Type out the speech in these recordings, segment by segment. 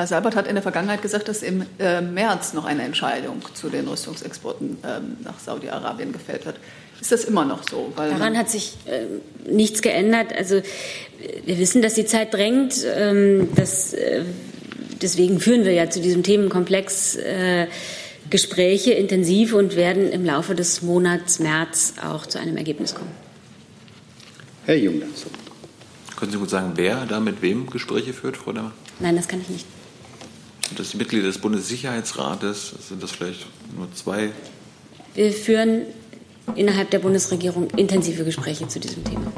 Herr Seibert hat in der Vergangenheit gesagt, dass im äh, März noch eine Entscheidung zu den Rüstungsexporten ähm, nach Saudi-Arabien gefällt wird. Ist das immer noch so? Daran hat sich äh, nichts geändert. Also wir wissen, dass die Zeit drängt. Ähm, dass, äh, deswegen führen wir ja zu diesem Themenkomplex äh, Gespräche intensiv und werden im Laufe des Monats März auch zu einem Ergebnis kommen. Herr Jung dazu. Können Sie gut sagen, wer da mit wem Gespräche führt, Frau Demmer? Nein, das kann ich nicht. Sind das die Mitglieder des Bundessicherheitsrates? Sind das vielleicht nur zwei? Wir führen innerhalb der Bundesregierung intensive Gespräche zu diesem Thema.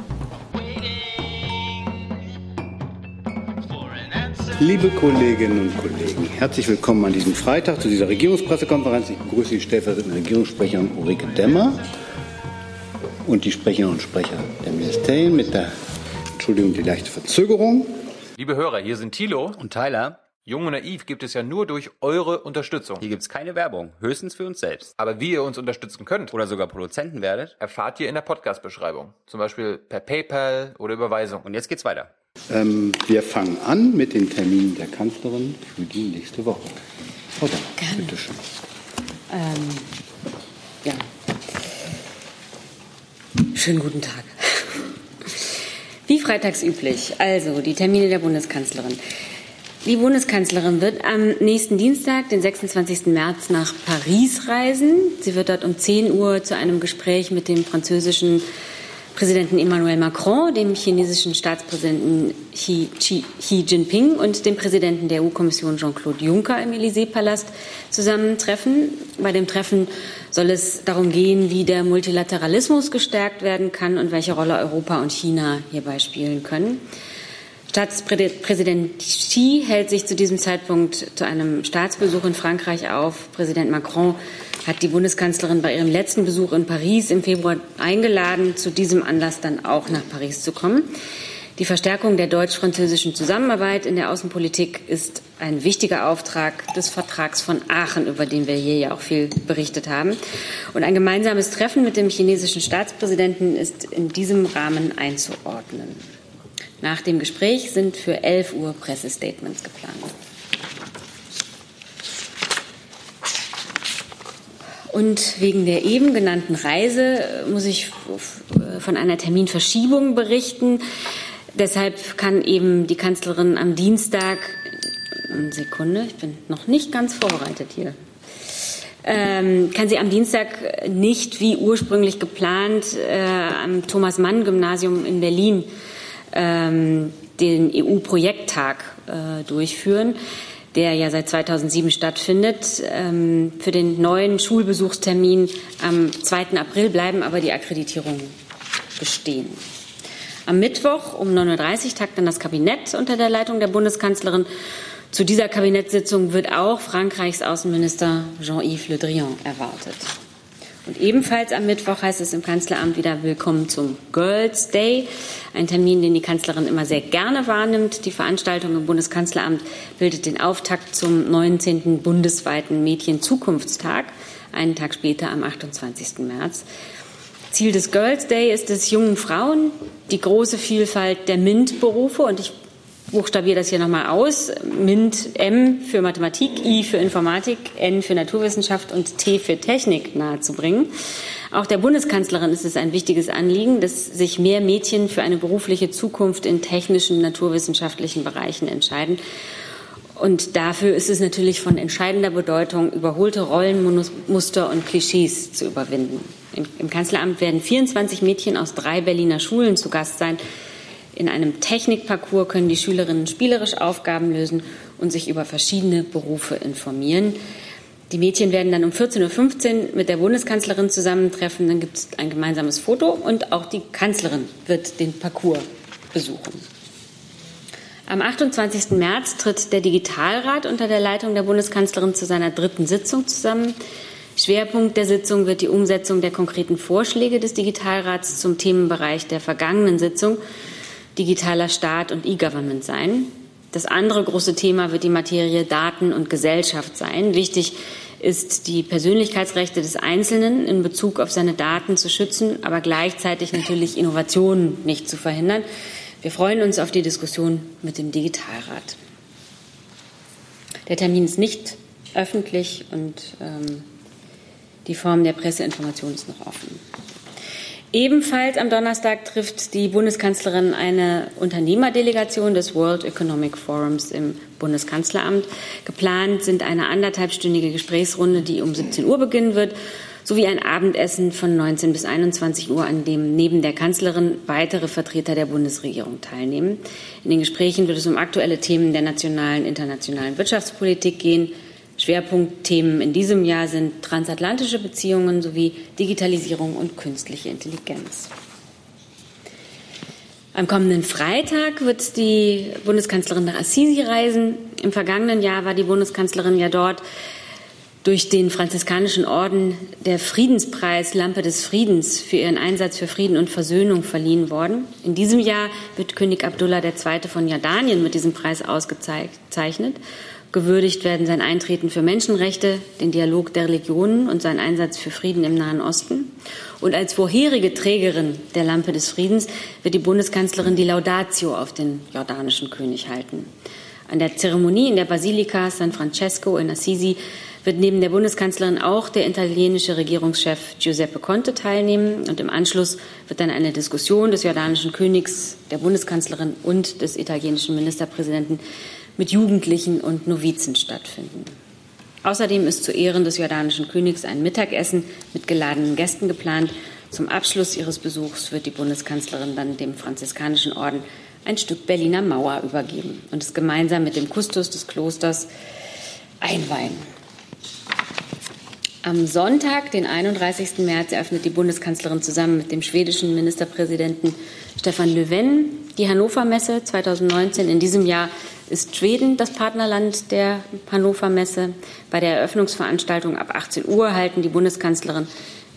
Liebe Kolleginnen und Kollegen, herzlich willkommen an diesem Freitag zu dieser Regierungspressekonferenz. Ich begrüße die stellvertretende Regierungssprecherin Ulrike Demmer und die Sprecherinnen und Sprecher der Ministerien mit der Entschuldigung, die leichte Verzögerung. Liebe Hörer, hier sind Thilo und Tyler. Jung und Naiv gibt es ja nur durch eure Unterstützung. Hier gibt es keine Werbung, höchstens für uns selbst. Aber wie ihr uns unterstützen könnt oder sogar Produzenten werdet, erfahrt ihr in der Podcast-Beschreibung. Zum Beispiel per PayPal oder Überweisung. Und jetzt geht's weiter. Ähm, wir fangen an mit den Terminen der Kanzlerin für die nächste Woche. Frau Dank, Gerne. bitte schön. Ähm, ja. Schönen guten Tag. Wie freitags üblich, also die Termine der Bundeskanzlerin. Die Bundeskanzlerin wird am nächsten Dienstag, den 26. März, nach Paris reisen. Sie wird dort um 10 Uhr zu einem Gespräch mit dem französischen Präsidenten Emmanuel Macron, dem chinesischen Staatspräsidenten Xi, Jinping und dem Präsidenten der EU-Kommission Jean-Claude Juncker im Élysée-Palast zusammentreffen. Bei dem Treffen soll es darum gehen, wie der Multilateralismus gestärkt werden kann und welche Rolle Europa und China hierbei spielen können. Staatspräsident Xi hält sich zu diesem Zeitpunkt zu einem Staatsbesuch in Frankreich auf. Präsident Macron hat die Bundeskanzlerin bei ihrem letzten Besuch in Paris im Februar eingeladen, zu diesem Anlass dann auch nach Paris zu kommen. Die Verstärkung der deutsch-französischen Zusammenarbeit in der Außenpolitik ist ein wichtiger Auftrag des Vertrags von Aachen, über den wir hier ja auch viel berichtet haben. Und ein gemeinsames Treffen mit dem chinesischen Staatspräsidenten ist in diesem Rahmen einzuordnen. Nach dem Gespräch sind für 11 Uhr Pressestatements geplant. Und wegen der eben genannten Reise muss ich von einer Terminverschiebung berichten. Deshalb kann eben die Kanzlerin am Dienstag, eine Sekunde, ich bin noch nicht ganz vorbereitet hier, ähm, kann sie am Dienstag nicht wie ursprünglich geplant äh, am Thomas-Mann-Gymnasium in Berlin ähm, den EU-Projekttag äh, durchführen, der ja seit 2007 stattfindet. Ähm, für den neuen Schulbesuchstermin am 2. April bleiben aber die Akkreditierungen bestehen. Am Mittwoch um 9.30 Uhr tagt dann das Kabinett unter der Leitung der Bundeskanzlerin. Zu dieser Kabinettssitzung wird auch Frankreichs Außenminister Jean-Yves Le Drian erwartet. Und ebenfalls am Mittwoch heißt es im Kanzleramt wieder Willkommen zum Girls Day. Ein Termin, den die Kanzlerin immer sehr gerne wahrnimmt. Die Veranstaltung im Bundeskanzleramt bildet den Auftakt zum 19. bundesweiten Mädchenzukunftstag, einen Tag später am 28. März. Ziel des Girls Day ist es, jungen Frauen die große Vielfalt der MINT-Berufe und ich buchstabiere das hier nochmal aus. MINT M für Mathematik, I für Informatik, N für Naturwissenschaft und T für Technik nahezubringen. Auch der Bundeskanzlerin ist es ein wichtiges Anliegen, dass sich mehr Mädchen für eine berufliche Zukunft in technischen, naturwissenschaftlichen Bereichen entscheiden. Und dafür ist es natürlich von entscheidender Bedeutung, überholte Rollenmuster und Klischees zu überwinden. Im Kanzleramt werden 24 Mädchen aus drei Berliner Schulen zu Gast sein. In einem Technikparcours können die Schülerinnen spielerisch Aufgaben lösen und sich über verschiedene Berufe informieren. Die Mädchen werden dann um 14.15 Uhr mit der Bundeskanzlerin zusammentreffen. Dann gibt es ein gemeinsames Foto und auch die Kanzlerin wird den Parcours besuchen. Am 28. März tritt der Digitalrat unter der Leitung der Bundeskanzlerin zu seiner dritten Sitzung zusammen. Schwerpunkt der Sitzung wird die Umsetzung der konkreten Vorschläge des Digitalrats zum Themenbereich der vergangenen Sitzung digitaler Staat und E-Government sein. Das andere große Thema wird die Materie Daten und Gesellschaft sein. Wichtig ist, die Persönlichkeitsrechte des Einzelnen in Bezug auf seine Daten zu schützen, aber gleichzeitig natürlich Innovationen nicht zu verhindern. Wir freuen uns auf die Diskussion mit dem Digitalrat. Der Termin ist nicht öffentlich und ähm, die Form der Presseinformation ist noch offen. Ebenfalls am Donnerstag trifft die Bundeskanzlerin eine Unternehmerdelegation des World Economic Forums im Bundeskanzleramt. Geplant sind eine anderthalbstündige Gesprächsrunde, die um 17 Uhr beginnen wird, sowie ein Abendessen von 19 bis 21 Uhr, an dem neben der Kanzlerin weitere Vertreter der Bundesregierung teilnehmen. In den Gesprächen wird es um aktuelle Themen der nationalen, internationalen Wirtschaftspolitik gehen, Schwerpunktthemen in diesem Jahr sind transatlantische Beziehungen sowie Digitalisierung und künstliche Intelligenz. Am kommenden Freitag wird die Bundeskanzlerin nach Assisi reisen. Im vergangenen Jahr war die Bundeskanzlerin ja dort durch den franziskanischen Orden der Friedenspreis Lampe des Friedens für ihren Einsatz für Frieden und Versöhnung verliehen worden. In diesem Jahr wird König Abdullah II. von Jordanien mit diesem Preis ausgezeichnet. Gewürdigt werden sein Eintreten für Menschenrechte, den Dialog der Religionen und sein Einsatz für Frieden im Nahen Osten. Und als vorherige Trägerin der Lampe des Friedens wird die Bundeskanzlerin die Laudatio auf den jordanischen König halten. An der Zeremonie in der Basilika San Francesco in Assisi wird neben der Bundeskanzlerin auch der italienische Regierungschef Giuseppe Conte teilnehmen. Und im Anschluss wird dann eine Diskussion des jordanischen Königs, der Bundeskanzlerin und des italienischen Ministerpräsidenten mit Jugendlichen und Novizen stattfinden. Außerdem ist zu Ehren des jordanischen Königs ein Mittagessen mit geladenen Gästen geplant. Zum Abschluss ihres Besuchs wird die Bundeskanzlerin dann dem franziskanischen Orden ein Stück Berliner Mauer übergeben und es gemeinsam mit dem Kustos des Klosters einweihen. Am Sonntag, den 31. März, eröffnet die Bundeskanzlerin zusammen mit dem schwedischen Ministerpräsidenten Stefan Löfven die Hannover Messe 2019. In diesem Jahr ist Schweden das Partnerland der Hannover Messe. Bei der Eröffnungsveranstaltung ab 18 Uhr halten die Bundeskanzlerin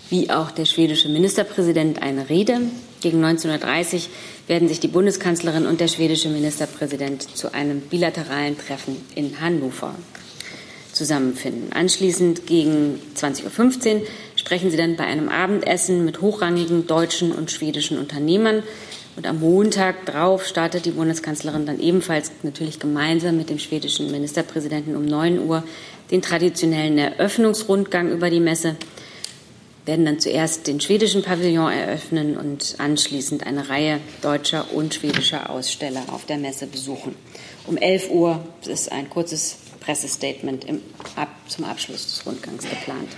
wie auch der schwedische Ministerpräsident eine Rede. Gegen 19.30 Uhr werden sich die Bundeskanzlerin und der schwedische Ministerpräsident zu einem bilateralen Treffen in Hannover zusammenfinden. Anschließend gegen 20.15 Uhr sprechen sie dann bei einem Abendessen mit hochrangigen deutschen und schwedischen Unternehmern und am Montag drauf startet die Bundeskanzlerin dann ebenfalls natürlich gemeinsam mit dem schwedischen Ministerpräsidenten um 9 Uhr den traditionellen Eröffnungsrundgang über die Messe, werden dann zuerst den schwedischen Pavillon eröffnen und anschließend eine Reihe deutscher und schwedischer Aussteller auf der Messe besuchen. Um 11 Uhr ist ein kurzes Pressestatement im, ab, zum Abschluss des Rundgangs geplant.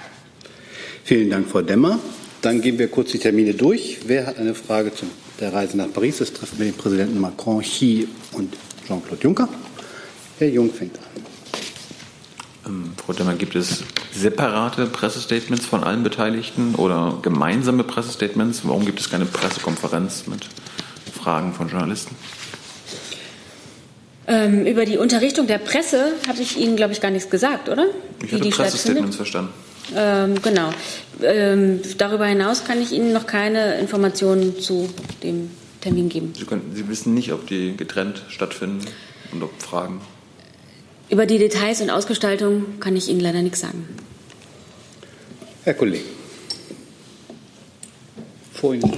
Vielen Dank, Frau Demmer. Dann gehen wir kurz die Termine durch. Wer hat eine Frage zum der Reise nach Paris. Das treffen wir den Präsidenten Macron, Xi und Jean-Claude Juncker. Herr Jung fängt an. Ähm, Frau Demmer, gibt es separate Pressestatements von allen Beteiligten oder gemeinsame Pressestatements? Warum gibt es keine Pressekonferenz mit Fragen von Journalisten? Ähm, über die Unterrichtung der Presse habe ich Ihnen, glaube ich, gar nichts gesagt, oder? Ich habe Pressestatements verstanden. Ähm, genau. Ähm, darüber hinaus kann ich Ihnen noch keine Informationen zu dem Termin geben. Sie, können, Sie wissen nicht, ob die getrennt stattfinden und ob Fragen. Über die Details und Ausgestaltung kann ich Ihnen leider nichts sagen. Herr Kollege. Vor Ihnen.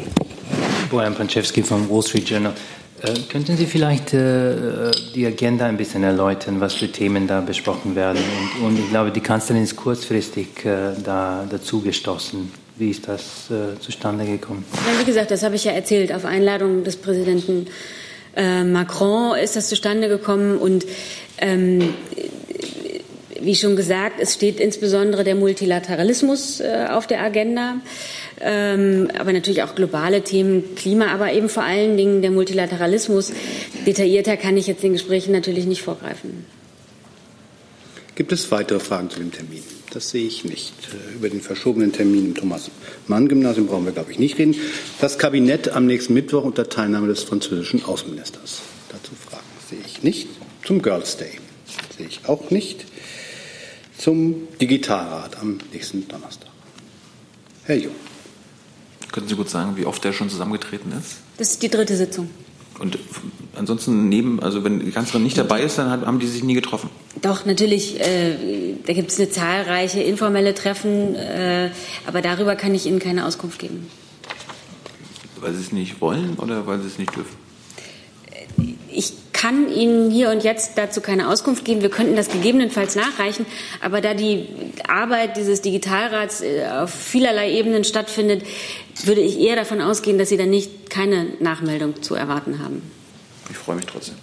Bojan Panczewski vom Wall Street Journal. Äh, könnten Sie vielleicht äh, die Agenda ein bisschen erläutern, was für Themen da besprochen werden? Und, und ich glaube, die Kanzlerin ist kurzfristig äh, da dazu gestoßen. Wie ist das äh, zustande gekommen? Ja, wie gesagt, das habe ich ja erzählt. Auf Einladung des Präsidenten äh, Macron ist das zustande gekommen. Und ähm, wie schon gesagt, es steht insbesondere der Multilateralismus auf der Agenda ähm, aber natürlich auch globale Themen, Klima, aber eben vor allen Dingen der Multilateralismus. Detaillierter kann ich jetzt den Gesprächen natürlich nicht vorgreifen. Gibt es weitere Fragen zu dem Termin? Das sehe ich nicht. Äh, über den verschobenen Termin im Thomas-Mann-Gymnasium brauchen wir, glaube ich, nicht reden. Das Kabinett am nächsten Mittwoch unter Teilnahme des französischen Außenministers. Dazu Fragen sehe ich nicht. Zum Girls Day sehe ich auch nicht. Zum Digitalrat am nächsten Donnerstag. Herr Jung. Können Sie gut sagen, wie oft der schon zusammengetreten ist? Das ist die dritte Sitzung. Und ansonsten neben, also wenn die Kanzlerin nicht dabei ist, dann haben die sich nie getroffen. Doch, natürlich. Äh, da gibt es eine zahlreiche informelle Treffen, äh, aber darüber kann ich Ihnen keine Auskunft geben. Weil Sie es nicht wollen oder weil Sie es nicht dürfen? Ich kann Ihnen hier und jetzt dazu keine Auskunft geben. Wir könnten das gegebenenfalls nachreichen. Aber da die Arbeit dieses Digitalrats äh, auf vielerlei Ebenen stattfindet, würde ich eher davon ausgehen, dass Sie dann nicht keine Nachmeldung zu erwarten haben. Ich freue mich trotzdem.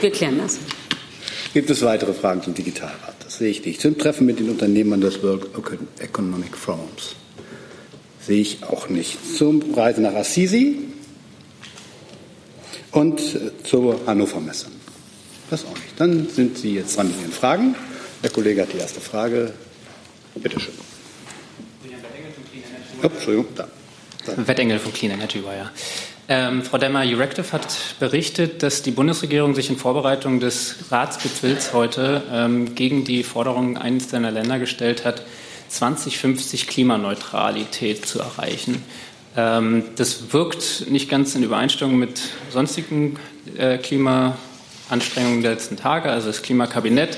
Wir klären das. Gibt es weitere Fragen zum Digitalrat? Das sehe ich nicht. Zum Treffen mit den Unternehmern des World Economic Forums sehe ich auch nicht. Zum Reise nach Assisi und zur Hannover Messe. Das auch nicht. Dann sind Sie jetzt dran mit Ihren Fragen. Der Kollege hat die erste Frage. Bitte schön. Oh, Entschuldigung, da. Wettengel von Clean Energy Wire. Ähm, Frau Demmer, Euractiv hat berichtet, dass die Bundesregierung sich in Vorbereitung des Ratsgipfels heute ähm, gegen die Forderungen eines seiner Länder gestellt hat, 2050 Klimaneutralität zu erreichen. Ähm, das wirkt nicht ganz in Übereinstimmung mit sonstigen äh, Klimaanstrengungen der letzten Tage, also das Klimakabinett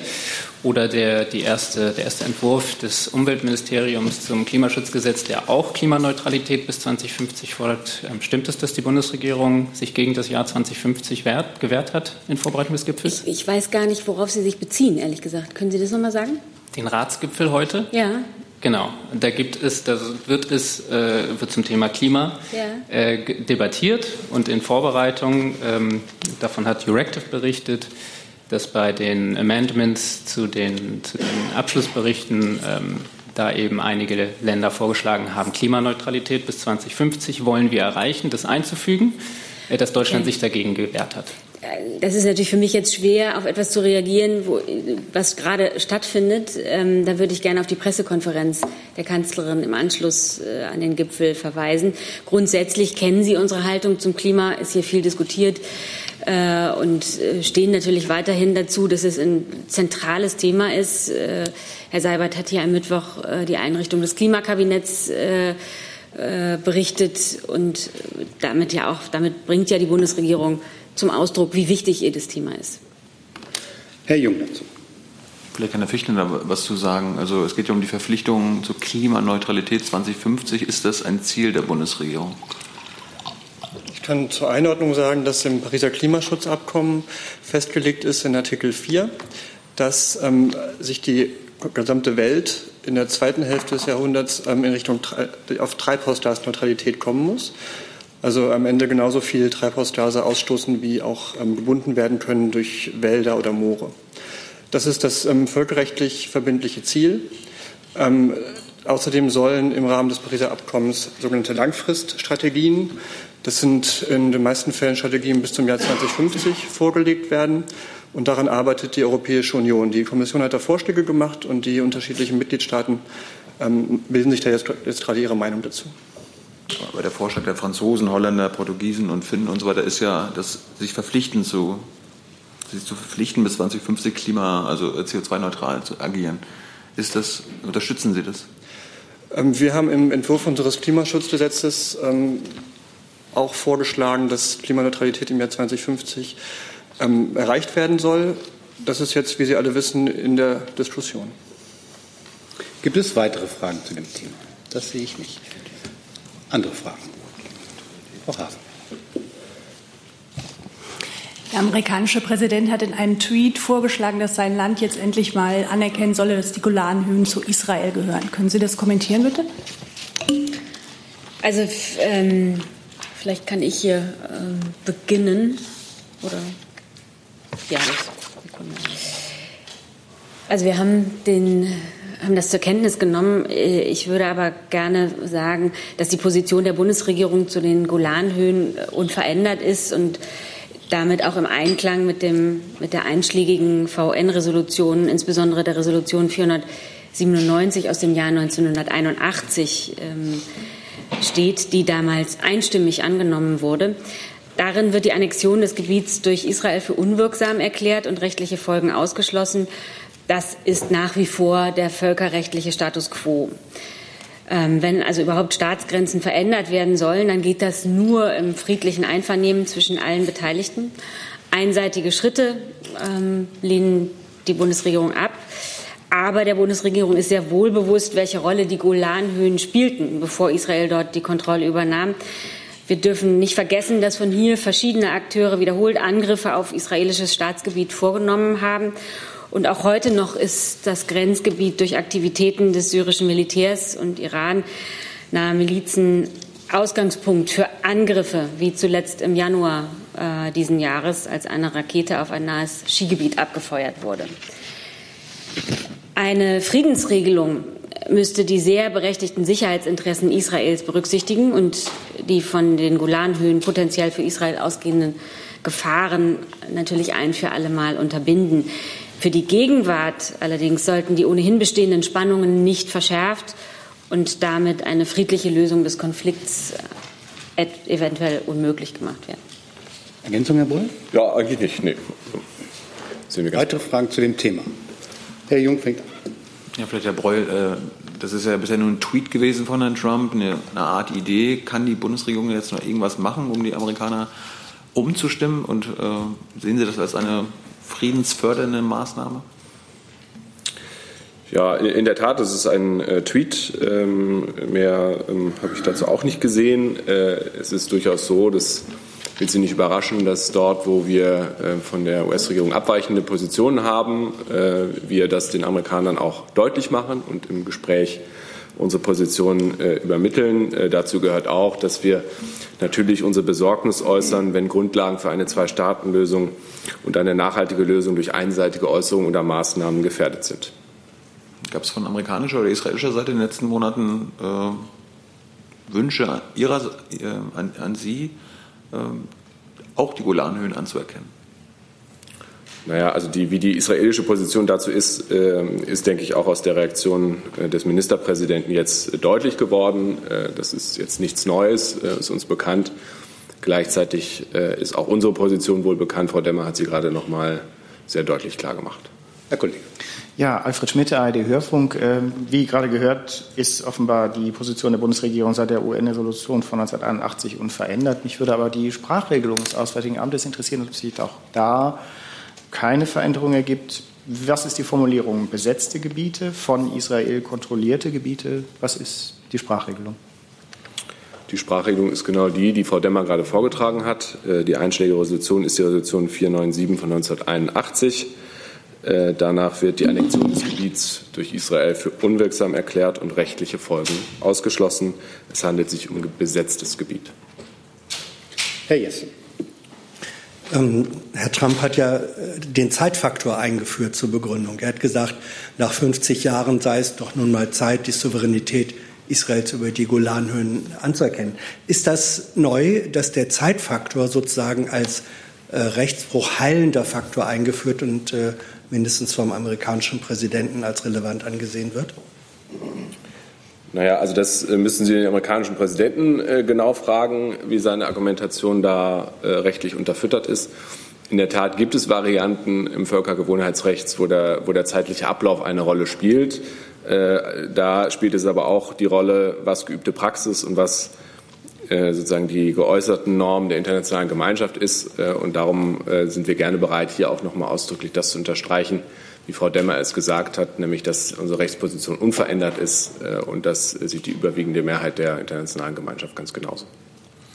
oder der, die erste, der erste Entwurf des Umweltministeriums zum Klimaschutzgesetz, der auch Klimaneutralität bis 2050 fordert. Ähm, stimmt es, dass die Bundesregierung sich gegen das Jahr 2050 wehrt, gewehrt hat in Vorbereitung des Gipfels? Ich, ich weiß gar nicht, worauf Sie sich beziehen, ehrlich gesagt. Können Sie das nochmal sagen? Den Ratsgipfel heute? Ja. Genau, da gibt es, da wird es äh, wird zum Thema Klima ja. äh, debattiert und in Vorbereitung, ähm, davon hat Euractiv berichtet, dass bei den Amendments zu den, zu den Abschlussberichten ähm, da eben einige Länder vorgeschlagen haben, Klimaneutralität bis 2050 wollen wir erreichen, das einzufügen, äh, dass Deutschland okay. sich dagegen gewehrt hat. Das ist natürlich für mich jetzt schwer, auf etwas zu reagieren, wo, was gerade stattfindet. Ähm, da würde ich gerne auf die Pressekonferenz der Kanzlerin im Anschluss äh, an den Gipfel verweisen. Grundsätzlich kennen Sie unsere Haltung zum Klima, ist hier viel diskutiert äh, und äh, stehen natürlich weiterhin dazu, dass es ein zentrales Thema ist. Äh, Herr Seibert hat hier am Mittwoch äh, die Einrichtung des Klimakabinetts äh, berichtet und damit ja auch, damit bringt ja die Bundesregierung zum Ausdruck, wie wichtig ihr das Thema ist. Herr Jung dazu. Vielleicht kann Herr Fichtner was zu sagen. Also es geht ja um die Verpflichtung zur Klimaneutralität 2050. Ist das ein Ziel der Bundesregierung? Ich kann zur Einordnung sagen, dass im Pariser Klimaschutzabkommen festgelegt ist in Artikel 4, dass ähm, sich die gesamte Welt in der zweiten Hälfte des Jahrhunderts ähm, in Richtung auf Treibhausgasneutralität kommen muss. Also am Ende genauso viel Treibhausgase ausstoßen, wie auch ähm, gebunden werden können durch Wälder oder Moore. Das ist das ähm, völkerrechtlich verbindliche Ziel. Ähm, außerdem sollen im Rahmen des Pariser Abkommens sogenannte Langfriststrategien das sind in den meisten Fällen Strategien bis zum Jahr 2050 vorgelegt werden. Und daran arbeitet die Europäische Union. Die Kommission hat da Vorschläge gemacht und die unterschiedlichen Mitgliedstaaten ähm, bilden sich da jetzt, jetzt gerade ihre Meinung dazu. Aber der Vorschlag der Franzosen, Holländer, Portugiesen und Finnen und so weiter ist ja, dass sich verpflichten zu, sich zu verpflichten, bis 2050 Klima, also CO2-neutral zu agieren. Ist das, unterstützen Sie das? Ähm, wir haben im Entwurf unseres Klimaschutzgesetzes ähm, auch vorgeschlagen, dass Klimaneutralität im Jahr 2050 ähm, erreicht werden soll. Das ist jetzt, wie Sie alle wissen, in der Diskussion. Gibt es weitere Fragen zu dem Thema? Das sehe ich nicht. Andere Fragen? Frau Hafen. Der amerikanische Präsident hat in einem Tweet vorgeschlagen, dass sein Land jetzt endlich mal anerkennen solle, dass die Golanhöhen zu Israel gehören. Können Sie das kommentieren, bitte? Also ähm, Vielleicht kann ich hier ähm, beginnen. Oder ja, also wir haben den haben das zur Kenntnis genommen. Ich würde aber gerne sagen, dass die Position der Bundesregierung zu den Golanhöhen unverändert ist und damit auch im Einklang mit, dem, mit der einschlägigen VN-Resolution, insbesondere der Resolution 497 aus dem Jahr 1981, ähm, steht, die damals einstimmig angenommen wurde. Darin wird die Annexion des Gebiets durch Israel für unwirksam erklärt und rechtliche Folgen ausgeschlossen. Das ist nach wie vor der völkerrechtliche Status quo. Ähm, wenn also überhaupt Staatsgrenzen verändert werden sollen, dann geht das nur im friedlichen Einvernehmen zwischen allen Beteiligten. Einseitige Schritte ähm, lehnen die Bundesregierung ab. Aber der Bundesregierung ist sehr wohl bewusst, welche Rolle die Golanhöhen spielten, bevor Israel dort die Kontrolle übernahm. Wir dürfen nicht vergessen, dass von hier verschiedene Akteure wiederholt Angriffe auf israelisches Staatsgebiet vorgenommen haben. Und auch heute noch ist das Grenzgebiet durch Aktivitäten des syrischen Militärs und Iran nahe Milizen Ausgangspunkt für Angriffe, wie zuletzt im Januar äh, diesen Jahres, als eine Rakete auf ein nahes Skigebiet abgefeuert wurde. Eine Friedensregelung müsste die sehr berechtigten Sicherheitsinteressen Israels berücksichtigen und die von den Golanhöhen potenziell für Israel ausgehenden Gefahren natürlich ein für alle Mal unterbinden. Für die Gegenwart allerdings sollten die ohnehin bestehenden Spannungen nicht verschärft und damit eine friedliche Lösung des Konflikts äh, eventuell unmöglich gemacht werden. Ergänzung, Herr Bull? Ja, eigentlich nicht. Nee. Weitere Fragen zu dem Thema? Herr Jung fängt an. Ja, vielleicht Herr Breul, äh, das ist ja bisher nur ein Tweet gewesen von Herrn Trump, eine, Art Idee. Kann die Bundesregierung jetzt noch irgendwas machen, um die Amerikaner umzustimmen? Und äh, sehen Sie das als eine friedensfördernde Maßnahme? Ja, in der Tat, das ist ein äh, Tweet. Ähm, mehr ähm, habe ich dazu auch nicht gesehen. Äh, es ist durchaus so, dass wird Sie nicht überraschen, dass dort, wo wir äh, von der US-Regierung abweichende Positionen haben, äh, wir das den Amerikanern auch deutlich machen und im Gespräch unsere Position äh, übermitteln. Dazu gehört auch, dass wir natürlich unsere Besorgnis äußern, wenn Grundlagen für eine Zwei-Staaten-Lösung und eine nachhaltige Lösung durch einseitige Äußerungen oder Maßnahmen gefährdet sind. Gab es von amerikanischer oder israelischer Seite in den letzten Monaten äh, Wünsche ihrer, äh, an, an Sie, auch die Golanhöhen anzuerkennen? Naja, also die, wie die israelische Position dazu ist, ähm, ist, denke ich, auch aus der Reaktion äh, des Ministerpräsidenten jetzt deutlich geworden. Äh, das ist jetzt nichts Neues, äh, ist uns bekannt. Gleichzeitig ist auch unsere Position wohl bekannt. Frau Demmer hat sie gerade noch mal sehr deutlich klargemacht. Herr Kollege. Ja, Alfred Schmidt, ARD Hörfunk. Ähm, wie gerade gehört, ist offenbar die Position der Bundesregierung seit der UN-Resolution von 1981 unverändert. Mich würde aber die Sprachregelung des Auswärtigen Amtes interessieren, ob sich auch da keine Veränderung ergibt. Was ist die Formulierung? Besetzte Gebiete, von Israel kontrollierte Gebiete? Was ist die Sprachregelung? Die Sprachregelung ist genau die, die Frau Demmer gerade vorgetragen hat. Äh, die einschlägige Resolution ist die Resolution 497 von 1981. Äh, danach wird die Annexion des Gebiets durch Israel für unwirksam erklärt und rechtliche Folgen ausgeschlossen. Es handelt sich um besetztes Gebiet. Herr Jessen. Ähm, Herr Trump hat ja äh, den Zeitfaktor eingeführt zur Begründung. Er hat gesagt, nach 50 Jahren sei es doch nun mal Zeit, die Souveränität Israels über die Golanhöhen anzuerkennen. Ist das neu, dass der Zeitfaktor sozusagen als äh, Rechtsbruch heilender Faktor eingeführt und äh, mindestens vom amerikanischen Präsidenten als relevant angesehen wird? Naja, also das äh, müssen Sie den amerikanischen Präsidenten äh, genau fragen, wie seine Argumentation da äh, rechtlich unterfüttert ist. In der Tat gibt es Varianten im Völkergewohnheitsrecht, wo der, wo der zeitliche Ablauf eine Rolle spielt. Da spielt es aber auch die Rolle, was geübte Praxis und was sozusagen die geäußerten Normen der internationalen Gemeinschaft ist. Und darum sind wir gerne bereit, hier auch noch mal ausdrücklich das zu unterstreichen, wie Frau Demmer es gesagt hat, nämlich dass unsere Rechtsposition unverändert ist und dass sich die überwiegende Mehrheit der internationalen Gemeinschaft ganz genauso.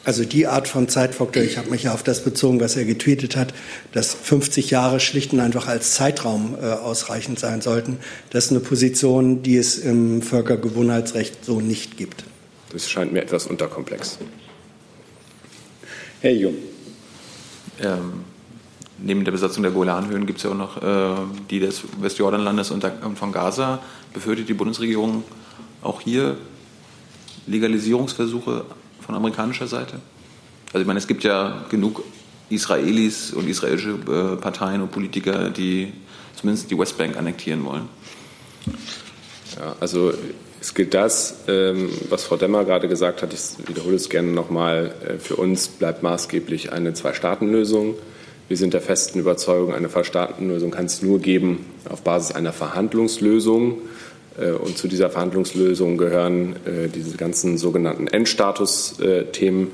Also die Art von Zeitfaktor, ich habe mich ja auf das bezogen, was er getweetet hat, dass 50 Jahre schlicht und einfach als Zeitraum äh, ausreichend sein sollten. Das ist eine Position, die es im Völkergewohnheitsrecht so nicht gibt. Das scheint mir etwas unterkomplex. Herr Jung. Ähm, neben der Besatzung der Golanhöhen gibt es ja auch noch äh, die des Westjordanlandes und, von Gaza. Befürchtet die Bundesregierung auch hier Legalisierungsversuche von amerikanischer Seite? Also ich meine, es gibt ja genug Israelis und israelische äh, Parteien und Politiker, die zumindest die Westbank annektieren wollen. Ja, also es gilt das, ähm, was Frau Demmer gerade gesagt hat, ich wiederhole es gerne nochmal, äh, für uns bleibt maßgeblich eine Zwei-Staaten-Lösung. Wir sind der festen Überzeugung, eine Zwei-Staaten-Lösung kann es nur geben auf Basis einer Verhandlungslösung. Äh, und zu dieser Verhandlungslösung gehören äh, diese ganzen sogenannten Endstatus-Themen.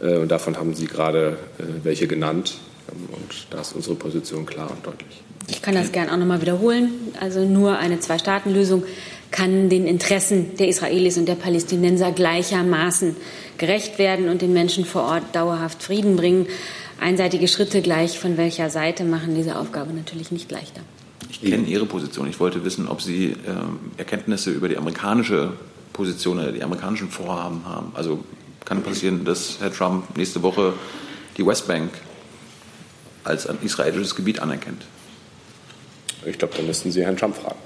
Und davon haben Sie gerade welche genannt. Und da ist unsere Position klar und deutlich. Ich kann das gerne auch nochmal wiederholen. Also nur eine Zwei-Staaten-Lösung kann den Interessen der Israelis und der Palästinenser gleichermaßen gerecht werden und den Menschen vor Ort dauerhaft Frieden bringen. Einseitige Schritte gleich von welcher Seite machen diese Aufgabe natürlich nicht leichter. Ich kenne Ihre Position. Ich wollte wissen, ob Sie äh, Erkenntnisse über die amerikanische Position oder die amerikanischen Vorhaben haben. Also kann passieren, dass Herr Trump nächste Woche die Westbank als ein israelisches Gebiet anerkennt. Ich glaube, da müssten Sie Herrn Trump fragen.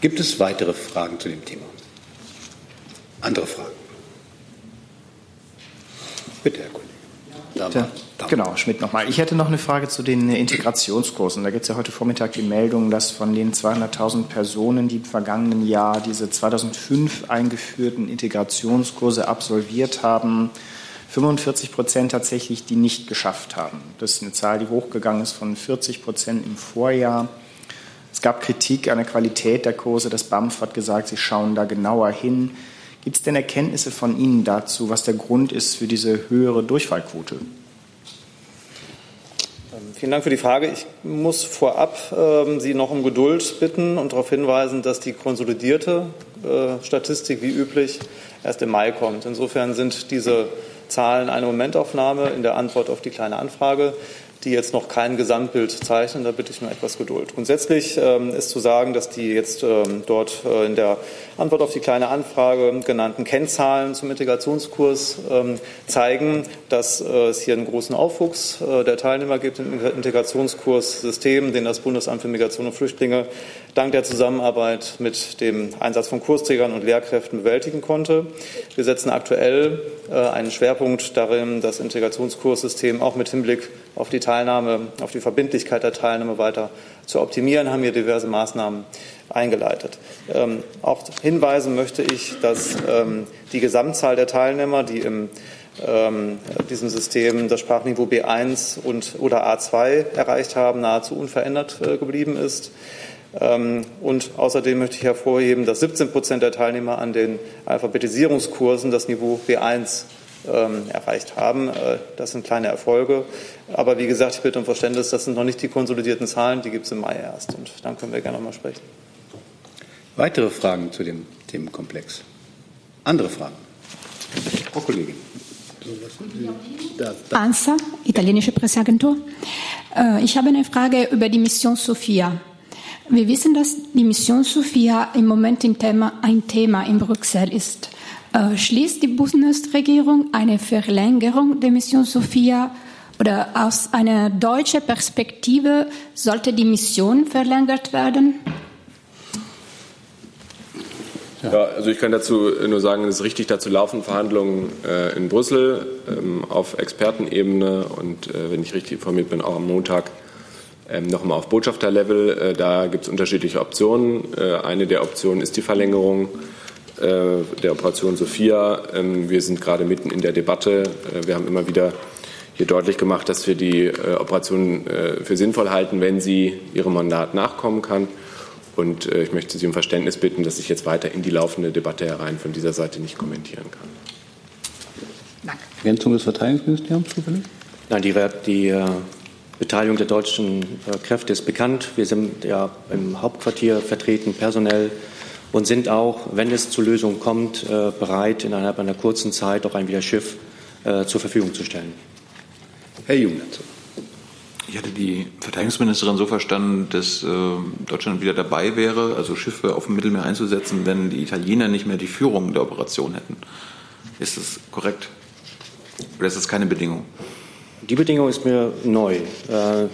Gibt es weitere Fragen zu dem Thema? Andere Fragen? Bitte, Herr Kollege. Da Genau, Schmidt nochmal. Ich hätte noch eine Frage zu den Integrationskursen. Da gibt es ja heute Vormittag die Meldung, dass von den 200.000 Personen, die im vergangenen Jahr diese 2005 eingeführten Integrationskurse absolviert haben, 45 Prozent tatsächlich die nicht geschafft haben. Das ist eine Zahl, die hochgegangen ist von 40 Prozent im Vorjahr. Es gab Kritik an der Qualität der Kurse. Das BAMF hat gesagt, sie schauen da genauer hin. Gibt es denn Erkenntnisse von Ihnen dazu, was der Grund ist für diese höhere Durchfallquote? Vielen Dank für die Frage. Ich muss vorab ähm, Sie noch um Geduld bitten und darauf hinweisen, dass die konsolidierte äh, Statistik wie üblich erst im Mai kommt. Insofern sind diese Zahlen eine Momentaufnahme in der Antwort auf die kleine Anfrage die jetzt noch kein Gesamtbild zeichnen. Da bitte ich mir etwas Geduld. Grundsätzlich ähm, ist zu sagen, dass die jetzt ähm, dort äh, in der Antwort auf die kleine Anfrage genannten Kennzahlen zum Integrationskurs ähm, zeigen, dass äh, es hier einen großen Aufwuchs äh, der Teilnehmer gibt im Integrationskurssystem, den das Bundesamt für Migration und Flüchtlinge dank der Zusammenarbeit mit dem Einsatz von Kursträgern und Lehrkräften bewältigen konnte. Wir setzen aktuell äh, einen Schwerpunkt darin, das Integrationskurssystem auch mit Hinblick auf die Teilnahme, auf die Verbindlichkeit der Teilnahme weiter zu optimieren, haben hier diverse Maßnahmen eingeleitet. Ähm, auch hinweisen möchte ich, dass ähm, die Gesamtzahl der Teilnehmer, die im ähm, diesem System das Sprachniveau B1 und oder A2 erreicht haben, nahezu unverändert äh, geblieben ist. Ähm, und außerdem möchte ich hervorheben, dass 17 Prozent der Teilnehmer an den Alphabetisierungskursen das Niveau B1 ähm, erreicht haben. Äh, das sind kleine Erfolge. Aber wie gesagt, ich bitte um Verständnis, das sind noch nicht die konsolidierten Zahlen, die gibt es im Mai erst. Und dann können wir gerne noch mal sprechen. Weitere Fragen zu dem Themenkomplex? Andere Fragen? Frau Kollegin. ANSA, italienische Presseagentur. Äh, ich habe eine Frage über die Mission Sophia. Wir wissen, dass die Mission Sophia im Moment ein Thema, ein Thema in Brüssel ist. Äh, schließt die Bundesregierung eine Verlängerung der Mission Sophia oder aus einer deutschen Perspektive sollte die Mission verlängert werden? Ja, also ich kann dazu nur sagen, es ist richtig, dazu laufen Verhandlungen äh, in Brüssel ähm, auf Expertenebene und äh, wenn ich richtig informiert bin, auch am Montag ähm, nochmal auf Botschafterlevel. Äh, da gibt es unterschiedliche Optionen. Äh, eine der Optionen ist die Verlängerung äh, der Operation Sophia. Ähm, wir sind gerade mitten in der Debatte. Äh, wir haben immer wieder hier deutlich gemacht, dass wir die äh, Operation äh, für sinnvoll halten, wenn sie ihrem Mandat nachkommen kann. Und ich möchte Sie um Verständnis bitten, dass ich jetzt weiter in die laufende Debatte herein von dieser Seite nicht kommentieren kann. Danke. Ergänzung des Verteidigungsministeriums zufällig? Nein, die, die äh, Beteiligung der deutschen äh, Kräfte ist bekannt. Wir sind ja im Hauptquartier vertreten, personell, und sind auch, wenn es zu Lösungen kommt, äh, bereit, innerhalb einer kurzen Zeit auch ein Widerschiff äh, zur Verfügung zu stellen. Herr Jung dazu. Ich hatte die Verteidigungsministerin so verstanden, dass äh, Deutschland wieder dabei wäre, also Schiffe auf dem Mittelmeer einzusetzen, wenn die Italiener nicht mehr die Führung der Operation hätten. Ist das korrekt? Oder ist das keine Bedingung? Die Bedingung ist mir neu. Äh,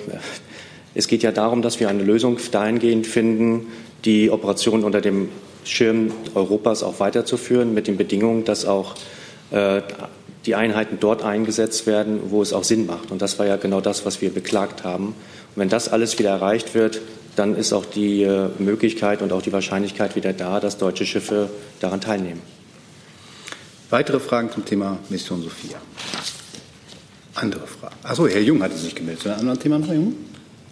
es geht ja darum, dass wir eine Lösung dahingehend finden, die Operation unter dem Schirm Europas auch weiterzuführen, mit den Bedingungen, dass auch äh, die Einheiten dort eingesetzt werden, wo es auch Sinn macht. Und das war ja genau das, was wir beklagt haben. Und wenn das alles wieder erreicht wird, dann ist auch die äh, Möglichkeit und auch die Wahrscheinlichkeit wieder da, dass deutsche Schiffe daran teilnehmen. Weitere Fragen zum Thema Mission Sophia? Andere Fragen? Achso, Herr Jung hatte sich gemeldet. Zu einem anderen Thema noch, Herr Jung?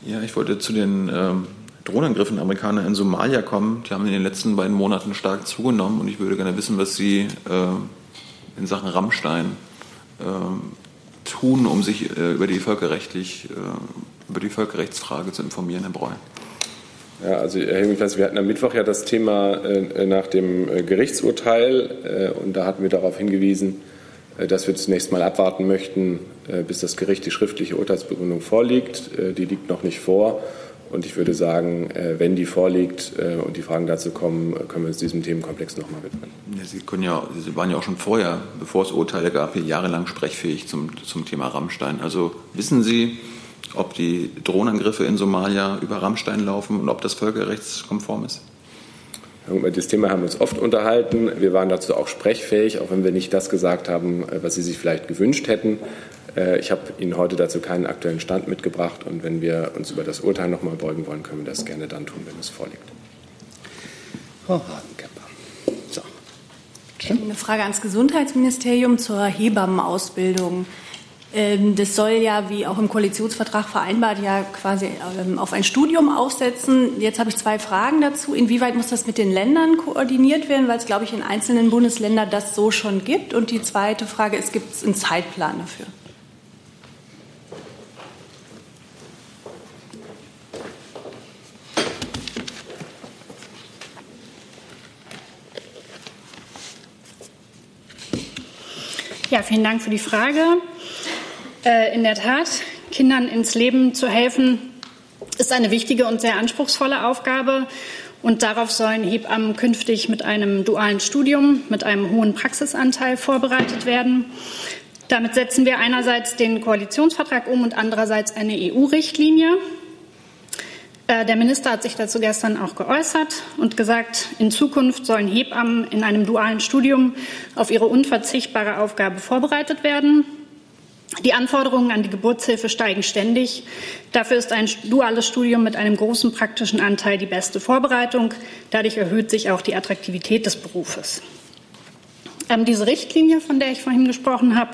Ja, ich wollte zu den ähm, Drohnenangriffen der Amerikaner in Somalia kommen. Die haben in den letzten beiden Monaten stark zugenommen und ich würde gerne wissen, was Sie äh, in Sachen Rammstein äh, tun, um sich äh, über die völkerrechtlich äh, über die Völkerrechtsfrage zu informieren, Herr Breu. Ja, also Herr Hilgenplatz, wir hatten am Mittwoch ja das Thema äh, nach dem äh, Gerichtsurteil äh, und da hatten wir darauf hingewiesen, äh, dass wir zunächst mal abwarten möchten, äh, bis das Gericht die schriftliche Urteilsbegründung vorliegt. Äh, die liegt noch nicht vor. Und ich würde sagen, wenn die vorliegt und die Fragen dazu kommen, können wir uns diesem Themenkomplex nochmal widmen. Sie, können ja, Sie waren ja auch schon vorher, bevor es Urteile gab, jahrelang sprechfähig zum, zum Thema Rammstein. Also wissen Sie, ob die Drohnenangriffe in Somalia über Rammstein laufen und ob das völkerrechtskonform ist? Über das Thema haben wir uns oft unterhalten. Wir waren dazu auch sprechfähig, auch wenn wir nicht das gesagt haben, was Sie sich vielleicht gewünscht hätten. Äh, ich habe Ihnen heute dazu keinen aktuellen Stand mitgebracht und wenn wir uns über das Urteil noch mal beugen wollen, können wir das gerne dann tun, wenn es vorliegt. Frau Hagenkemper. So. Eine Frage ans Gesundheitsministerium zur Hebammenausbildung. Ähm, das soll ja, wie auch im Koalitionsvertrag vereinbart, ja quasi ähm, auf ein Studium aufsetzen. Jetzt habe ich zwei Fragen dazu. Inwieweit muss das mit den Ländern koordiniert werden, weil es, glaube ich, in einzelnen Bundesländern das so schon gibt? Und die zweite Frage ist, gibt es einen Zeitplan dafür? Ja, vielen Dank für die Frage. Äh, in der Tat, Kindern ins Leben zu helfen, ist eine wichtige und sehr anspruchsvolle Aufgabe. Und darauf sollen Hebammen künftig mit einem dualen Studium, mit einem hohen Praxisanteil vorbereitet werden. Damit setzen wir einerseits den Koalitionsvertrag um und andererseits eine EU-Richtlinie. Äh, der Minister hat sich dazu gestern auch geäußert und gesagt, in Zukunft sollen Hebammen in einem dualen Studium auf ihre unverzichtbare Aufgabe vorbereitet werden. Die Anforderungen an die Geburtshilfe steigen ständig. Dafür ist ein duales Studium mit einem großen praktischen Anteil die beste Vorbereitung. Dadurch erhöht sich auch die Attraktivität des Berufes. Ähm, diese Richtlinie, von der ich vorhin gesprochen habe,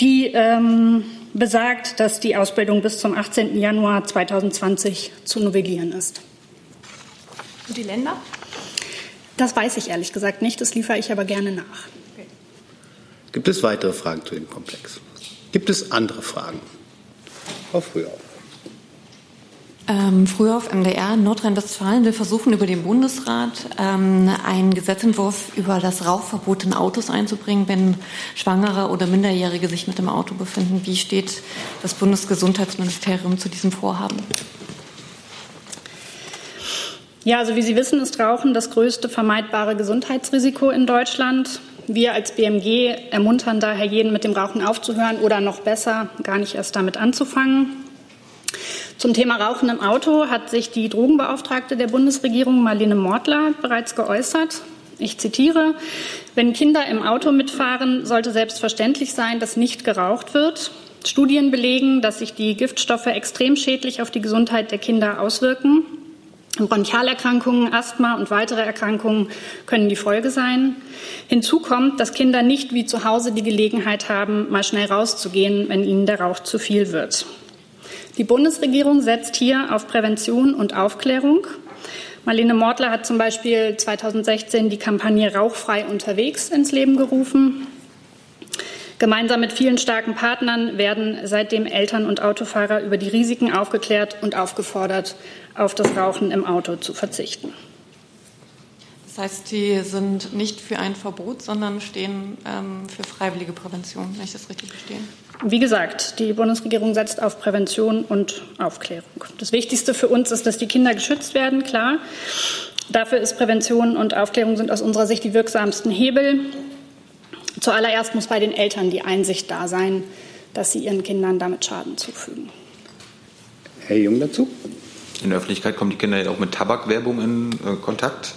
die ähm, besagt, dass die Ausbildung bis zum 18. Januar 2020 zu novellieren ist. Und die Länder? Das weiß ich ehrlich gesagt nicht, das liefere ich aber gerne nach. Okay. Gibt es weitere Fragen zu dem Komplex? Gibt es andere Fragen? Frau Frühauf. Ähm, früher auf MDR Nordrhein-Westfalen will versuchen, über den Bundesrat ähm, einen Gesetzentwurf über das Rauchverbot in Autos einzubringen, wenn Schwangere oder Minderjährige sich mit dem Auto befinden. Wie steht das Bundesgesundheitsministerium zu diesem Vorhaben? Ja, also wie Sie wissen, ist Rauchen das größte vermeidbare Gesundheitsrisiko in Deutschland. Wir als BMG ermuntern daher jeden, mit dem Rauchen aufzuhören oder noch besser, gar nicht erst damit anzufangen. Zum Thema Rauchen im Auto hat sich die Drogenbeauftragte der Bundesregierung Marlene Mortler bereits geäußert. Ich zitiere, wenn Kinder im Auto mitfahren, sollte selbstverständlich sein, dass nicht geraucht wird. Studien belegen, dass sich die Giftstoffe extrem schädlich auf die Gesundheit der Kinder auswirken. Bronchialerkrankungen, Asthma und weitere Erkrankungen können die Folge sein. Hinzu kommt, dass Kinder nicht wie zu Hause die Gelegenheit haben, mal schnell rauszugehen, wenn ihnen der Rauch zu viel wird. Die Bundesregierung setzt hier auf Prävention und Aufklärung. Marlene Mortler hat zum Beispiel 2016 die Kampagne Rauchfrei unterwegs ins Leben gerufen. Gemeinsam mit vielen starken Partnern werden seitdem Eltern und Autofahrer über die Risiken aufgeklärt und aufgefordert, auf das Rauchen im Auto zu verzichten. Das heißt, Sie sind nicht für ein Verbot, sondern stehen ähm, für freiwillige Prävention, wenn ich das richtig verstehe. Wie gesagt, die Bundesregierung setzt auf Prävention und Aufklärung. Das Wichtigste für uns ist, dass die Kinder geschützt werden, klar. Dafür ist Prävention und Aufklärung sind aus unserer Sicht die wirksamsten Hebel. Zuallererst muss bei den Eltern die Einsicht da sein, dass sie ihren Kindern damit Schaden zufügen. Herr Jung dazu? In der Öffentlichkeit kommen die Kinder ja auch mit Tabakwerbung in äh, Kontakt.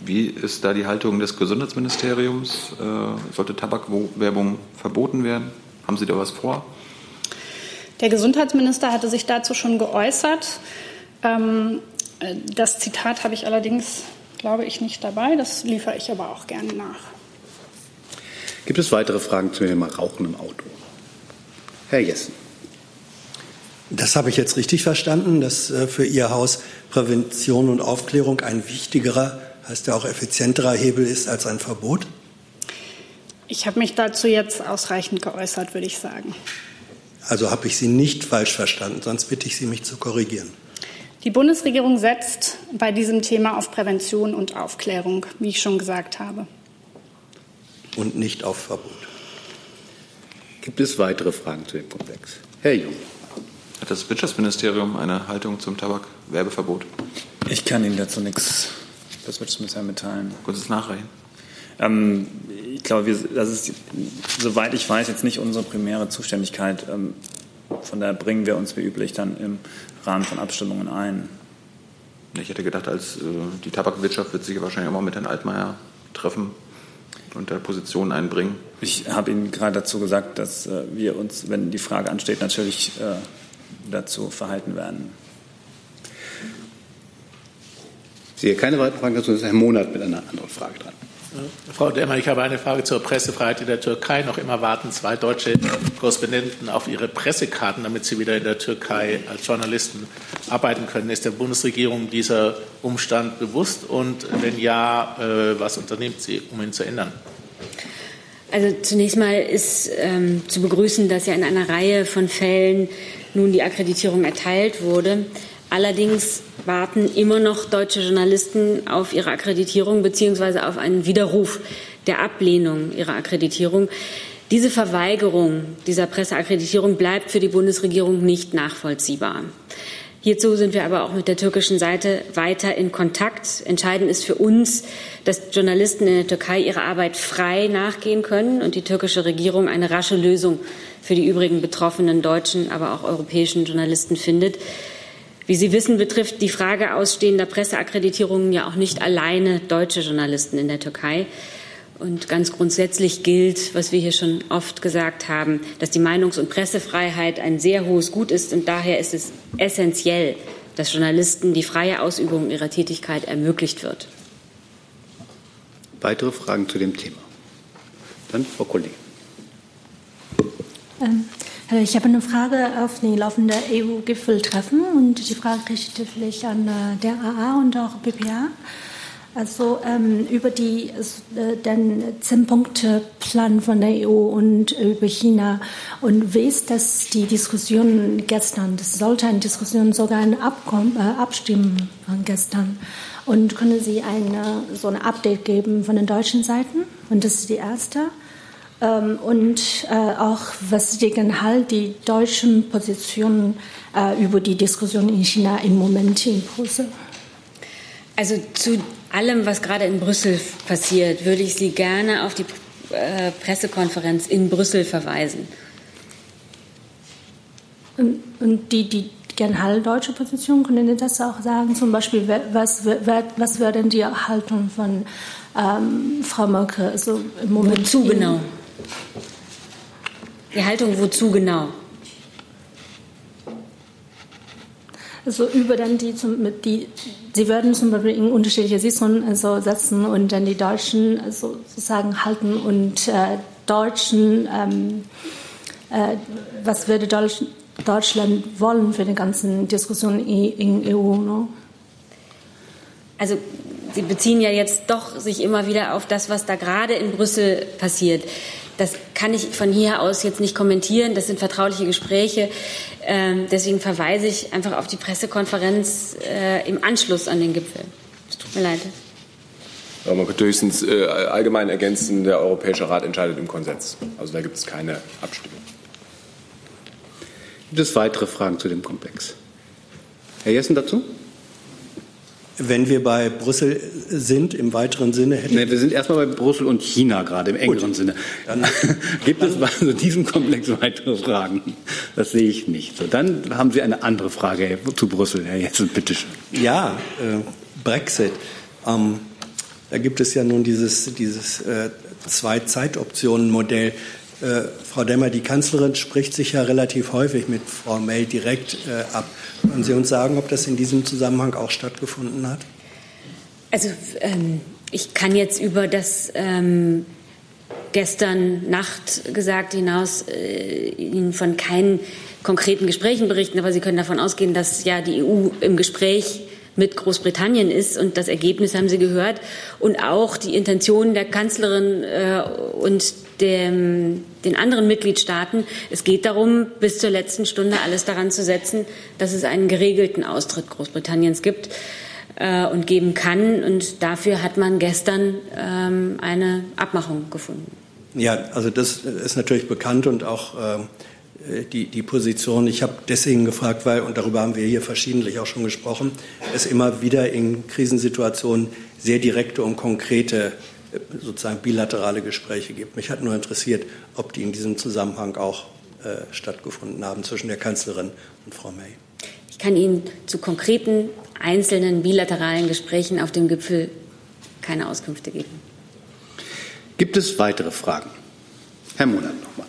Wie ist da die Haltung des Gesundheitsministeriums? Äh, sollte Tabakwerbung verboten werden? Haben Sie da was vor? Der Gesundheitsminister hatte sich dazu schon geäußert. Ähm, äh, das Zitat habe ich allerdings, glaube ich, nicht dabei. Das liefere ich aber auch gerne nach. Gibt es weitere Fragen zum Thema Rauchen im Auto? Herr Jessen. Das habe ich jetzt richtig verstanden, dass äh, für Ihr Haus Prävention und Aufklärung ein wichtigerer, heißt ja auch effizienterer Hebel ist als ein Verbot? Ich habe mich dazu jetzt ausreichend geäußert, würde ich sagen. Also habe ich Sie nicht falsch verstanden, sonst bitte ich Sie, mich zu korrigieren. Die Bundesregierung setzt bei diesem Thema auf Prävention und Aufklärung, wie ich schon gesagt habe. Und nicht auf Verbot. Gibt es weitere Fragen zu dem Komplex? Herr Jung. Hat das Wirtschaftsministerium eine Haltung zum Tabakwerbeverbot? Ich kann Ihnen dazu nichts, das Wirtschaftsministerium mitteilen. Kurzes Nachreichen. Ähm, ich glaube, wir, das ist, soweit ich weiß, jetzt nicht unsere primäre Zuständigkeit. Ähm, von daher bringen wir uns wie üblich dann im Rahmen von Abstimmungen ein. Ich hätte gedacht, als äh, die Tabakwirtschaft wird sich ja wahrscheinlich auch mal mit Herrn Altmaier treffen und der Position einbringen. Ich habe Ihnen gerade dazu gesagt, dass äh, wir uns, wenn die Frage ansteht, natürlich äh, dazu verhalten werden. Ich sehe keine weiteren Fragen dazu. Das ist Herr Monat mit einer anderen Frage dran. Frau Demmer, ich habe eine Frage zur Pressefreiheit in der Türkei. Noch immer warten zwei deutsche Korrespondenten auf ihre Pressekarten, damit sie wieder in der Türkei als Journalisten arbeiten können. Ist der Bundesregierung dieser Umstand bewusst? Und wenn ja, äh, was unternimmt sie, um ihn zu ändern? Also zunächst mal ist ähm, zu begrüßen, dass ja in einer Reihe von Fällen nun die Akkreditierung erteilt wurde. Allerdings warten immer noch deutsche Journalisten auf ihre Akkreditierung bzw. auf einen Widerruf der Ablehnung ihrer Akkreditierung. Diese Verweigerung dieser Presseakkreditierung bleibt für die Bundesregierung nicht nachvollziehbar. Hierzu sind wir aber auch mit der türkischen Seite weiter in Kontakt. Entscheidend ist für uns, dass Journalisten in der Türkei ihrer Arbeit frei nachgehen können und die türkische Regierung eine rasche Lösung für die übrigen betroffenen deutschen, aber auch europäischen Journalisten findet. Wie Sie wissen, betrifft die Frage ausstehender Presseakkreditierungen ja auch nicht alleine deutsche Journalisten in der Türkei. Und ganz grundsätzlich gilt, was wir hier schon oft gesagt haben, dass die Meinungs- und Pressefreiheit ein sehr hohes Gut ist. Und daher ist es essentiell, dass Journalisten die freie Ausübung ihrer Tätigkeit ermöglicht wird. Weitere Fragen zu dem Thema? Dann Frau Kollegin. Ähm, ich habe eine Frage auf die laufende EU-Gipfeltreffen und die Frage richtet vielleicht an äh, der AA und auch BPA. Also ähm, über die, äh, den Zehn-Punkte-Plan von der EU und über China. Und wie ist das die Diskussion gestern? Das sollte eine Diskussion, sogar ein Abkommen, äh, Abstimmen gestern. Und können Sie eine, so ein Update geben von den deutschen Seiten? Und das ist die erste. Ähm, und äh, auch was ist Gehalt, die deutschen Positionen äh, über die Diskussion in China im Moment in Brüssel? Also zu allem, was gerade in Brüssel passiert, würde ich Sie gerne auf die äh, Pressekonferenz in Brüssel verweisen. Und, und die, die generell deutsche Position, können Sie das auch sagen? Zum Beispiel, was, was wäre denn die Haltung von ähm, Frau Merkel also im Moment? Wozu genau? Die Haltung wozu genau? Also über dann die, zum, die sie werden zum Beispiel in unterschiedliche Sitzungen also setzen und dann die Deutschen also sozusagen halten und äh, Deutschen, ähm, äh, was würde Deutsch, Deutschland wollen für die ganzen Diskussionen in, in EU? Ne? Also Sie beziehen ja jetzt doch sich immer wieder auf das, was da gerade in Brüssel passiert. Das kann ich von hier aus jetzt nicht kommentieren. Das sind vertrauliche Gespräche. Ähm, deswegen verweise ich einfach auf die Pressekonferenz äh, im Anschluss an den Gipfel. Es tut mir leid. Aber man könnte höchstens äh, allgemein ergänzen, der Europäische Rat entscheidet im Konsens. Also da gibt es keine Abstimmung. Gibt es weitere Fragen zu dem Komplex? Herr Jessen dazu? Wenn wir bei Brüssel sind, im weiteren Sinne hätte nee, wir sind erstmal bei Brüssel und China gerade im engeren Gut. Sinne. Dann, Gibt es bei so diesem Komplex weitere Fragen? Das sehe ich nicht. So, dann haben Sie eine andere Frage zu Brüssel, Herr Jessen, bitte schön. Ja, äh, Brexit. Ähm, da gibt es ja nun dieses, dieses äh, Zwei-Zeitoptionen-Modell. Äh, Frau Demmer, die Kanzlerin spricht sich ja relativ häufig mit Frau May direkt äh, ab. Können Sie uns sagen, ob das in diesem Zusammenhang auch stattgefunden hat? Also ähm, ich kann jetzt über das ähm, gestern Nacht gesagt hinaus äh, Ihnen von keinen konkreten Gesprächen berichten, aber Sie können davon ausgehen, dass ja die EU im Gespräch mit Großbritannien ist. Und das Ergebnis haben Sie gehört. Und auch die Intentionen der Kanzlerin äh, und dem, den anderen Mitgliedstaaten. Es geht darum, bis zur letzten Stunde alles daran zu setzen, dass es einen geregelten Austritt Großbritanniens gibt äh, und geben kann. Und dafür hat man gestern ähm, eine Abmachung gefunden. Ja, also das ist natürlich bekannt und auch äh, die, die Position. Ich habe deswegen gefragt, weil, und darüber haben wir hier verschiedentlich auch schon gesprochen, es immer wieder in Krisensituationen sehr direkte und konkrete sozusagen bilaterale Gespräche gibt. Mich hat nur interessiert, ob die in diesem Zusammenhang auch äh, stattgefunden haben zwischen der Kanzlerin und Frau May. Ich kann Ihnen zu konkreten einzelnen bilateralen Gesprächen auf dem Gipfel keine Auskünfte geben. Gibt es weitere Fragen? Herr Monat nochmal.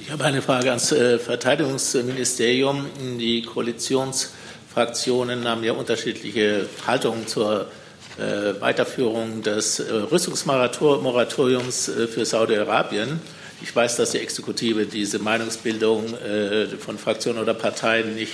Ich habe eine Frage ans äh, Verteidigungsministerium. Die Koalitionsfraktionen haben ja unterschiedliche Haltungen zur Weiterführung des äh, Rüstungsmoratoriums für Saudi-Arabien. Ich weiß, dass die Exekutive diese Meinungsbildung von Fraktionen oder Parteien nicht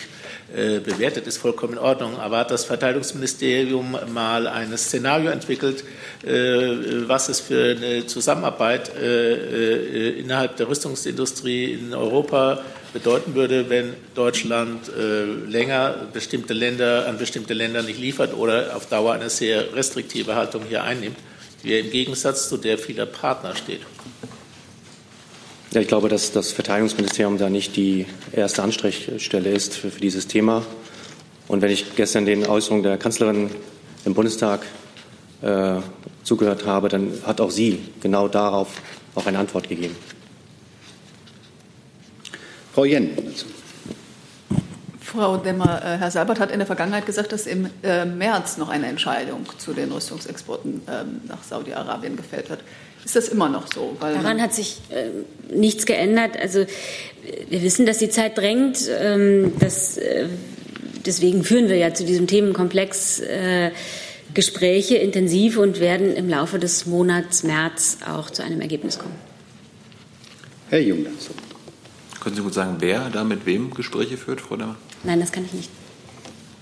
äh, bewertet, ist vollkommen in Ordnung. Aber hat das Verteidigungsministerium mal ein Szenario entwickelt, äh, was es für eine Zusammenarbeit äh, innerhalb der Rüstungsindustrie in Europa bedeuten würde, wenn Deutschland länger bestimmte Länder an bestimmte Länder nicht liefert oder auf Dauer eine sehr restriktive Haltung hier einnimmt, die im Gegensatz zu der vieler Partner steht? Ja, ich glaube, dass das Verteidigungsministerium da nicht die erste Ansprechstelle ist für, für dieses Thema. Und wenn ich gestern den Äußerungen der Kanzlerin im Bundestag äh, zugehört habe, dann hat auch sie genau darauf auch eine Antwort gegeben. Frau Jen. Frau Demmer, äh, Herr Seibert hat in der Vergangenheit gesagt, dass im äh, März noch eine Entscheidung zu den Rüstungsexporten ähm, nach Saudi-Arabien gefällt wird. Ist das immer noch so? Daran hat sich äh, nichts geändert. Also wir wissen, dass die Zeit drängt. Ähm, dass, äh, deswegen führen wir ja zu diesem Themenkomplex äh, Gespräche intensiv und werden im Laufe des Monats März auch zu einem Ergebnis kommen. Herr Jung dazu. Können Sie gut sagen, wer da mit wem Gespräche führt, Frau Demmer? Nein, das kann ich nicht.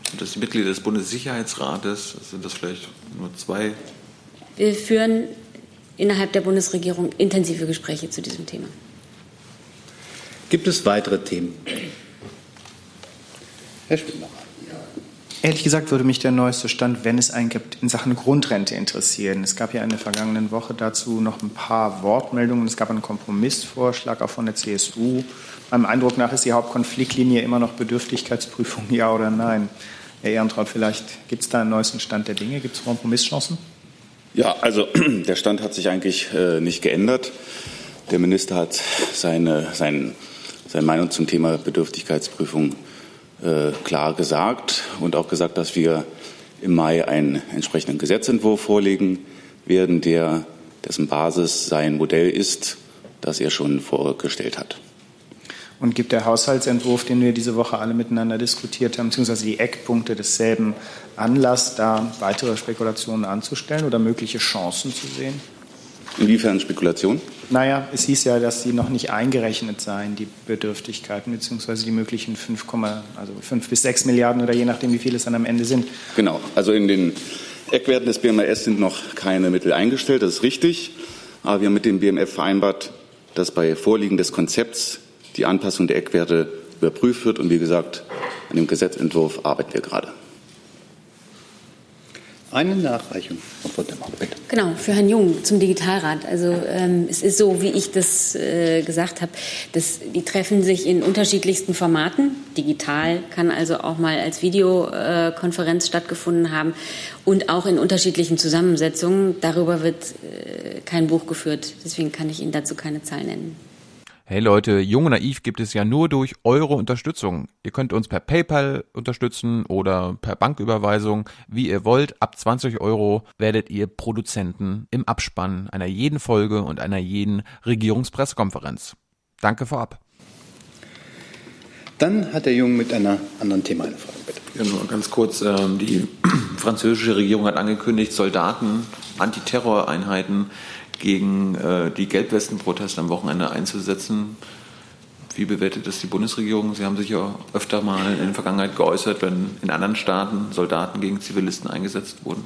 Sind das die Mitglieder des Bundessicherheitsrates? Sind das vielleicht nur zwei? Wir führen innerhalb der Bundesregierung intensive Gespräche zu diesem Thema. Gibt es weitere Themen? Herr Schwindner. Ehrlich gesagt würde mich der neueste Stand, wenn es einen gibt, in Sachen Grundrente interessieren. Es gab ja in der vergangenen Woche dazu noch ein paar Wortmeldungen. Es gab einen Kompromissvorschlag auch von der CSU. Meinem Eindruck nach ist die Hauptkonfliktlinie immer noch Bedürftigkeitsprüfung, ja oder nein. Herr Ehrentraut, vielleicht gibt es da einen neuesten Stand der Dinge? Gibt es Kompromisschancen? Ja, also der Stand hat sich eigentlich äh, nicht geändert. Der Minister hat seine, sein, seine Meinung zum Thema Bedürftigkeitsprüfung klar gesagt und auch gesagt, dass wir im Mai einen entsprechenden Gesetzentwurf vorlegen werden, der, dessen Basis sein Modell ist, das er schon vorgestellt hat. Und gibt der Haushaltsentwurf, den wir diese Woche alle miteinander diskutiert haben, beziehungsweise die Eckpunkte desselben Anlass, da weitere Spekulationen anzustellen oder mögliche Chancen zu sehen? Inwiefern Spekulation? Naja, es hieß ja, dass die noch nicht eingerechnet seien, die Bedürftigkeiten, beziehungsweise die möglichen 5, also 5 bis 6 Milliarden oder je nachdem, wie viele es dann am Ende sind. Genau, also in den Eckwerten des BMAS sind noch keine Mittel eingestellt, das ist richtig. Aber wir haben mit dem BMF vereinbart, dass bei Vorliegen des Konzepts die Anpassung der Eckwerte überprüft wird. Und wie gesagt, an dem Gesetzentwurf arbeiten wir gerade. Eine Nachreichung, Frau Demmer, bitte. Genau, für Herrn Jung zum Digitalrat. Also ähm, es ist so, wie ich das äh, gesagt habe, dass die treffen sich in unterschiedlichsten Formaten. Digital kann also auch mal als Videokonferenz stattgefunden haben und auch in unterschiedlichen Zusammensetzungen. Darüber wird äh, kein Buch geführt. Deswegen kann ich Ihnen dazu keine Zahl nennen. Hey Leute, Jung und Naiv gibt es ja nur durch eure Unterstützung. Ihr könnt uns per PayPal unterstützen oder per Banküberweisung, wie ihr wollt. Ab 20 Euro werdet ihr Produzenten im Abspann einer jeden Folge und einer jeden Regierungspressekonferenz. Danke vorab. Dann hat der Jung mit einer anderen Thema eine Frage, bitte. Ja, nur ganz kurz. Ähm, die französische Regierung hat angekündigt, Soldaten, Antiterroreinheiten gegen äh, die Gelbwestenproteste am Wochenende einzusetzen. Wie bewertet das die Bundesregierung? Sie haben sich ja öfter mal in der Vergangenheit geäußert, wenn in anderen Staaten Soldaten gegen Zivilisten eingesetzt wurden.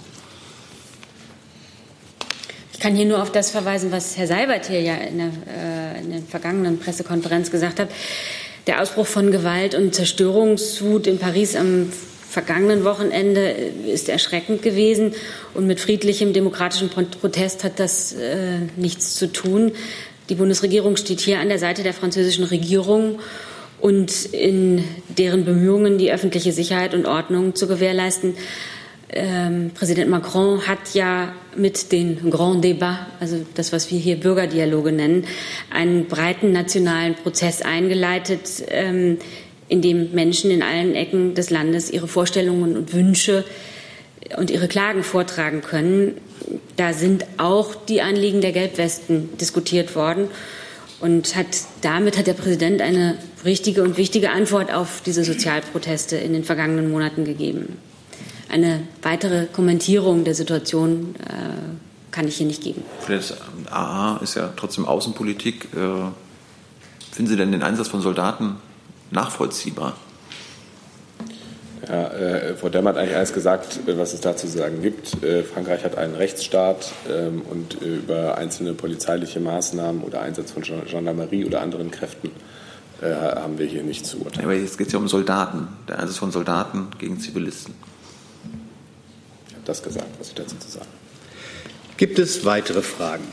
Ich kann hier nur auf das verweisen, was Herr Seibert hier ja in der, äh, in der vergangenen Pressekonferenz gesagt hat. Der Ausbruch von Gewalt und Zerstörungswut in Paris am vergangenen Wochenende ist erschreckend gewesen und mit friedlichem demokratischen Protest hat das äh, nichts zu tun. Die Bundesregierung steht hier an der Seite der französischen Regierung und in deren Bemühungen, die öffentliche Sicherheit und Ordnung zu gewährleisten. Ähm, Präsident Macron hat ja mit den Grand Débats, also das, was wir hier Bürgerdialoge nennen, einen breiten nationalen Prozess eingeleitet, ähm, in dem Menschen in allen Ecken des Landes ihre Vorstellungen und Wünsche und ihre Klagen vortragen können. Da sind auch die Anliegen der Gelbwesten diskutiert worden. Und hat, damit hat der Präsident eine richtige und wichtige Antwort auf diese Sozialproteste in den vergangenen Monaten gegeben. Eine weitere Kommentierung der Situation äh, kann ich hier nicht geben. Das AA ist ja trotzdem Außenpolitik. Äh, finden Sie denn den Einsatz von Soldaten nachvollziehbar? Ja, äh, Frau Demmer hat eigentlich alles gesagt, was es dazu zu sagen gibt. Äh, Frankreich hat einen Rechtsstaat ähm, und äh, über einzelne polizeiliche Maßnahmen oder Einsatz von Gendarmerie oder anderen Kräften äh, haben wir hier nicht zu urteilen. Aber jetzt geht es ja um Soldaten, der Einsatz von Soldaten gegen Zivilisten. Ich habe das gesagt, was ich dazu zu sagen. Gibt es weitere Fragen?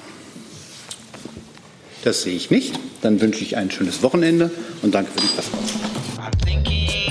Das sehe ich nicht. Dann wünsche ich ein schönes Wochenende und danke für die Aufmerksamkeit.